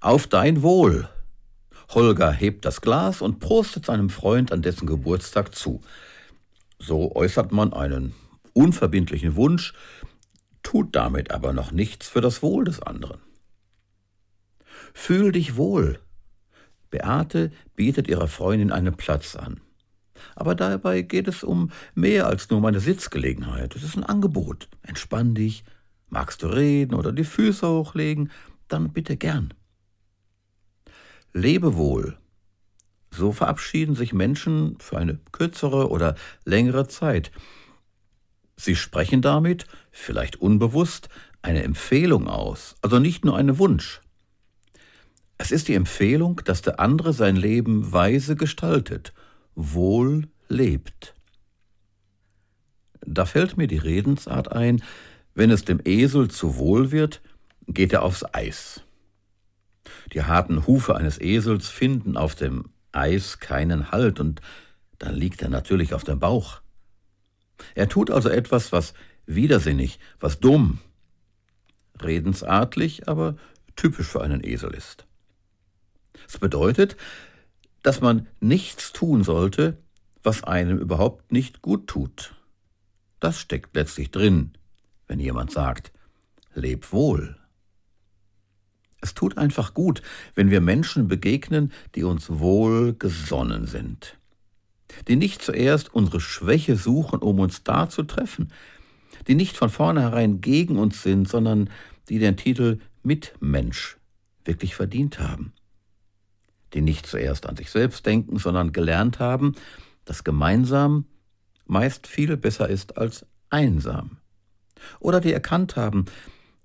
Auf dein Wohl. Holger hebt das Glas und prostet seinem Freund an dessen Geburtstag zu. So äußert man einen unverbindlichen Wunsch, tut damit aber noch nichts für das Wohl des anderen. Fühl dich wohl. Beate bietet ihrer Freundin einen Platz an. Aber dabei geht es um mehr als nur meine Sitzgelegenheit. Es ist ein Angebot. Entspann dich. Magst du reden oder die Füße hochlegen? Dann bitte gern. Lebe wohl. So verabschieden sich Menschen für eine kürzere oder längere Zeit. Sie sprechen damit, vielleicht unbewusst, eine Empfehlung aus, also nicht nur einen Wunsch. Es ist die Empfehlung, dass der andere sein Leben weise gestaltet, wohl lebt. Da fällt mir die Redensart ein, wenn es dem Esel zu wohl wird, geht er aufs Eis. Die harten Hufe eines Esels finden auf dem Eis keinen Halt und dann liegt er natürlich auf dem Bauch. Er tut also etwas, was widersinnig, was dumm, redensartlich, aber typisch für einen Esel ist. Es bedeutet, dass man nichts tun sollte, was einem überhaupt nicht gut tut. Das steckt letztlich drin, wenn jemand sagt, leb wohl. Es tut einfach gut, wenn wir Menschen begegnen, die uns wohl gesonnen sind, die nicht zuerst unsere Schwäche suchen, um uns da zu treffen, die nicht von vornherein gegen uns sind, sondern die den Titel Mitmensch wirklich verdient haben, die nicht zuerst an sich selbst denken, sondern gelernt haben, dass gemeinsam meist viel besser ist als einsam, oder die erkannt haben,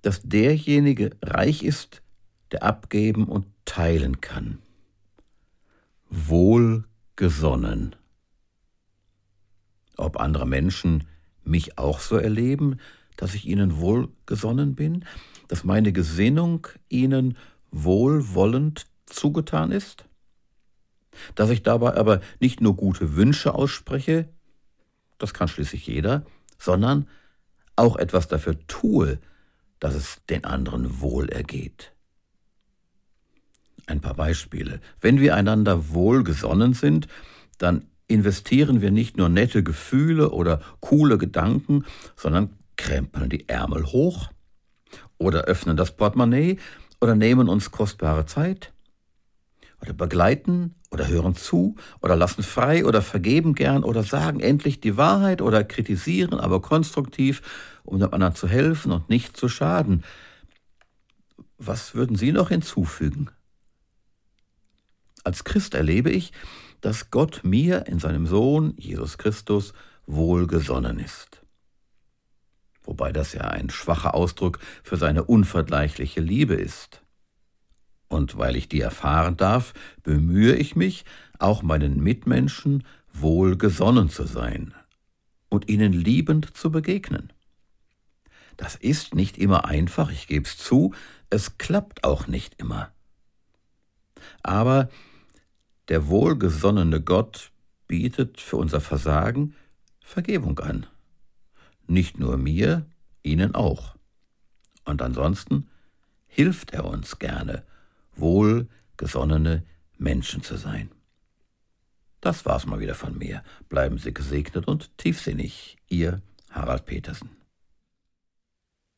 dass derjenige reich ist, der abgeben und teilen kann. Wohlgesonnen. Ob andere Menschen mich auch so erleben, dass ich ihnen wohlgesonnen bin, dass meine Gesinnung ihnen wohlwollend zugetan ist? Dass ich dabei aber nicht nur gute Wünsche ausspreche, das kann schließlich jeder, sondern auch etwas dafür tue, dass es den anderen wohl ergeht. Ein paar Beispiele. Wenn wir einander wohlgesonnen sind, dann investieren wir nicht nur nette Gefühle oder coole Gedanken, sondern krempeln die Ärmel hoch oder öffnen das Portemonnaie oder nehmen uns kostbare Zeit oder begleiten oder hören zu oder lassen frei oder vergeben gern oder sagen endlich die Wahrheit oder kritisieren, aber konstruktiv, um dem anderen zu helfen und nicht zu schaden. Was würden Sie noch hinzufügen? Als Christ erlebe ich, dass Gott mir in seinem Sohn Jesus Christus wohlgesonnen ist. Wobei das ja ein schwacher Ausdruck für seine unvergleichliche Liebe ist. Und weil ich die erfahren darf, bemühe ich mich, auch meinen Mitmenschen wohlgesonnen zu sein und ihnen liebend zu begegnen. Das ist nicht immer einfach, ich gebe es zu, es klappt auch nicht immer. Aber der wohlgesonnene Gott bietet für unser Versagen Vergebung an. Nicht nur mir, Ihnen auch. Und ansonsten hilft er uns gerne, wohlgesonnene Menschen zu sein. Das war's mal wieder von mir. Bleiben Sie gesegnet und tiefsinnig. Ihr Harald Petersen.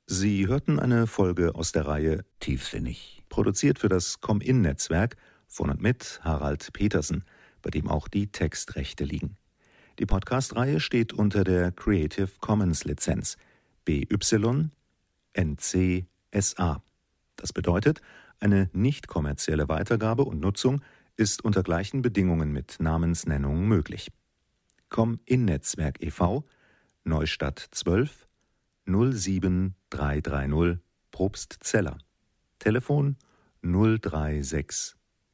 Sie hörten eine Folge aus der Reihe Tiefsinnig, produziert für das Com-In-Netzwerk von und mit Harald Petersen, bei dem auch die Textrechte liegen. Die Podcast-Reihe steht unter der Creative Commons Lizenz BY NC SA. Das bedeutet, eine nicht kommerzielle Weitergabe und Nutzung ist unter gleichen Bedingungen mit Namensnennung möglich. Com in Netzwerk e.V. Neustadt 12 07330 Probstzeller. Telefon 036